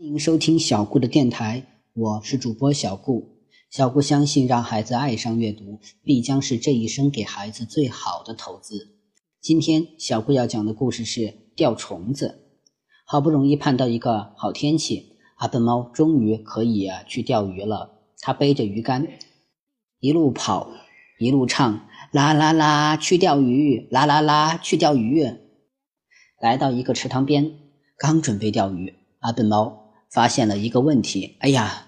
欢迎收听小顾的电台，我是主播小顾。小顾相信，让孩子爱上阅读，必将是这一生给孩子最好的投资。今天小顾要讲的故事是钓虫子。好不容易盼到一个好天气，阿笨猫终于可以啊去钓鱼了。他背着鱼竿，一路跑，一路唱，啦啦啦，去钓鱼，啦啦啦，去钓鱼。来到一个池塘边，刚准备钓鱼，阿笨猫。发现了一个问题，哎呀，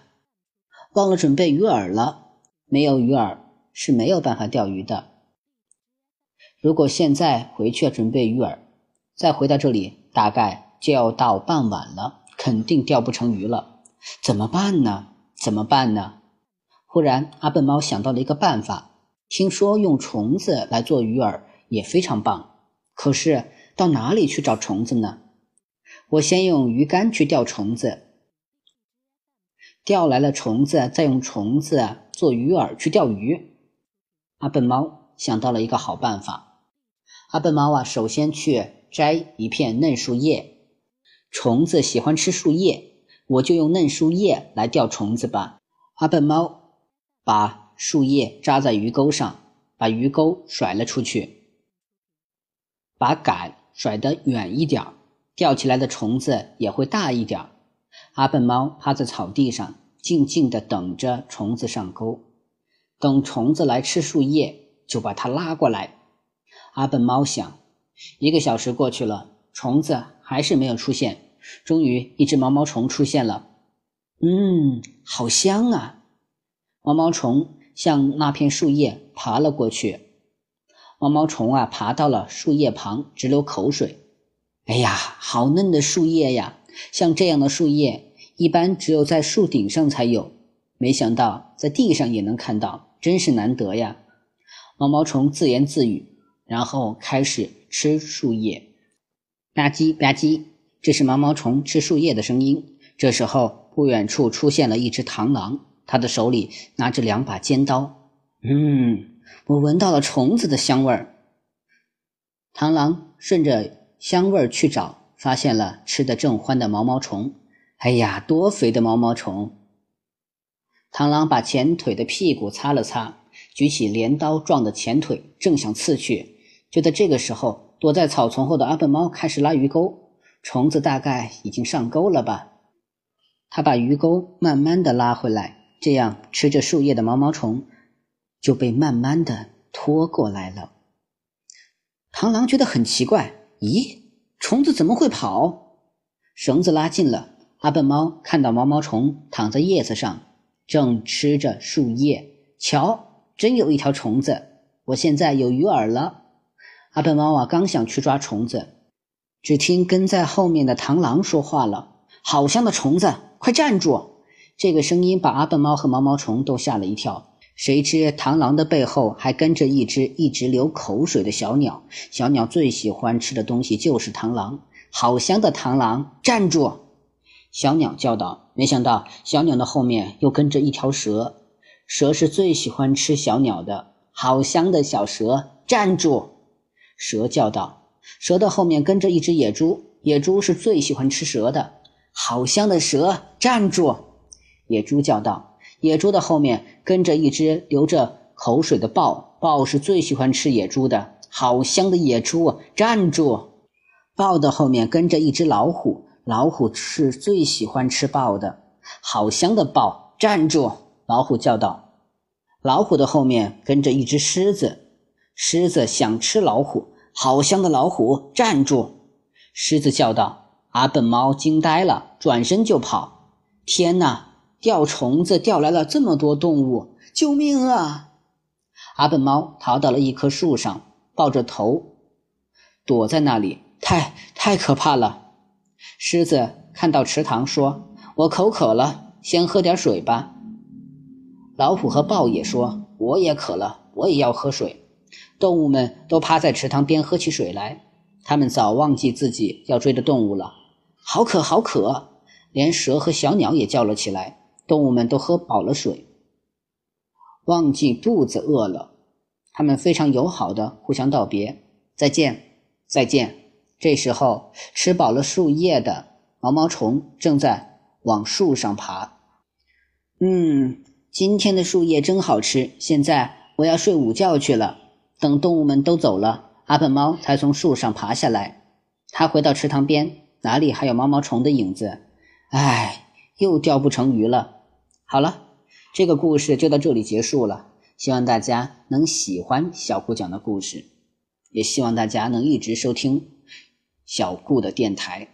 忘了准备鱼饵了。没有鱼饵是没有办法钓鱼的。如果现在回去准备鱼饵，再回到这里，大概就要到傍晚了，肯定钓不成鱼了。怎么办呢？怎么办呢？忽然，阿笨猫想到了一个办法。听说用虫子来做鱼饵也非常棒，可是到哪里去找虫子呢？我先用鱼竿去钓虫子。钓来了虫子，再用虫子做鱼饵去钓鱼。阿笨猫想到了一个好办法。阿笨猫啊，首先去摘一片嫩树叶。虫子喜欢吃树叶，我就用嫩树叶来钓虫子吧。阿笨猫把树叶扎在鱼钩上，把鱼钩甩了出去，把杆甩得远一点，钓起来的虫子也会大一点。阿笨猫趴在草地上，静静地等着虫子上钩。等虫子来吃树叶，就把它拉过来。阿笨猫想，一个小时过去了，虫子还是没有出现。终于，一只毛毛虫出现了。嗯，好香啊！毛毛虫向那片树叶爬了过去。毛毛虫啊，爬到了树叶旁，直流口水。哎呀，好嫩的树叶呀！像这样的树叶，一般只有在树顶上才有，没想到在地上也能看到，真是难得呀！毛毛虫自言自语，然后开始吃树叶。吧唧吧唧，这是毛毛虫吃树叶的声音。这时候，不远处出现了一只螳螂，它的手里拿着两把尖刀。嗯，我闻到了虫子的香味儿。螳螂顺着香味儿去找。发现了吃得正欢的毛毛虫，哎呀，多肥的毛毛虫！螳螂把前腿的屁股擦了擦，举起镰刀状的前腿，正想刺去。就在这个时候，躲在草丛后的阿笨猫开始拉鱼钩，虫子大概已经上钩了吧？他把鱼钩慢慢的拉回来，这样吃着树叶的毛毛虫就被慢慢的拖过来了。螳螂觉得很奇怪，咦？虫子怎么会跑？绳子拉近了，阿笨猫看到毛毛虫躺在叶子上，正吃着树叶。瞧，真有一条虫子！我现在有鱼饵了。阿笨猫啊，刚想去抓虫子，只听跟在后面的螳螂说话了：“好香的虫子，快站住！”这个声音把阿笨猫和毛毛虫都吓了一跳。谁知螳螂的背后还跟着一只一直流口水的小鸟，小鸟最喜欢吃的东西就是螳螂。好香的螳螂，站住！小鸟叫道。没想到小鸟的后面又跟着一条蛇，蛇是最喜欢吃小鸟的。好香的小蛇，站住！蛇叫道。蛇的后面跟着一只野猪，野猪是最喜欢吃蛇的。好香的蛇，站住！野猪叫道。野猪的后面跟着一只流着口水的豹，豹是最喜欢吃野猪的。好香的野猪，站住！豹的后面跟着一只老虎，老虎是最喜欢吃豹的。好香的豹，站住！老虎叫道。老虎的后面跟着一只狮子，狮子想吃老虎。好香的老虎，站住！狮子叫道。阿笨猫惊呆了，转身就跑。天哪！钓虫子钓来了这么多动物，救命啊！阿笨猫逃到了一棵树上，抱着头躲在那里，太太可怕了。狮子看到池塘，说：“我口渴了，先喝点水吧。”老虎和豹也说：“我也渴了，我也要喝水。”动物们都趴在池塘边喝起水来，他们早忘记自己要追的动物了。好渴，好渴！连蛇和小鸟也叫了起来。动物们都喝饱了水，忘记肚子饿了。他们非常友好的互相道别，再见，再见。这时候，吃饱了树叶的毛毛虫正在往树上爬。嗯，今天的树叶真好吃。现在我要睡午觉去了。等动物们都走了，阿笨猫才从树上爬下来。他回到池塘边，哪里还有毛毛虫的影子？唉，又钓不成鱼了。好了，这个故事就到这里结束了。希望大家能喜欢小顾讲的故事，也希望大家能一直收听小顾的电台。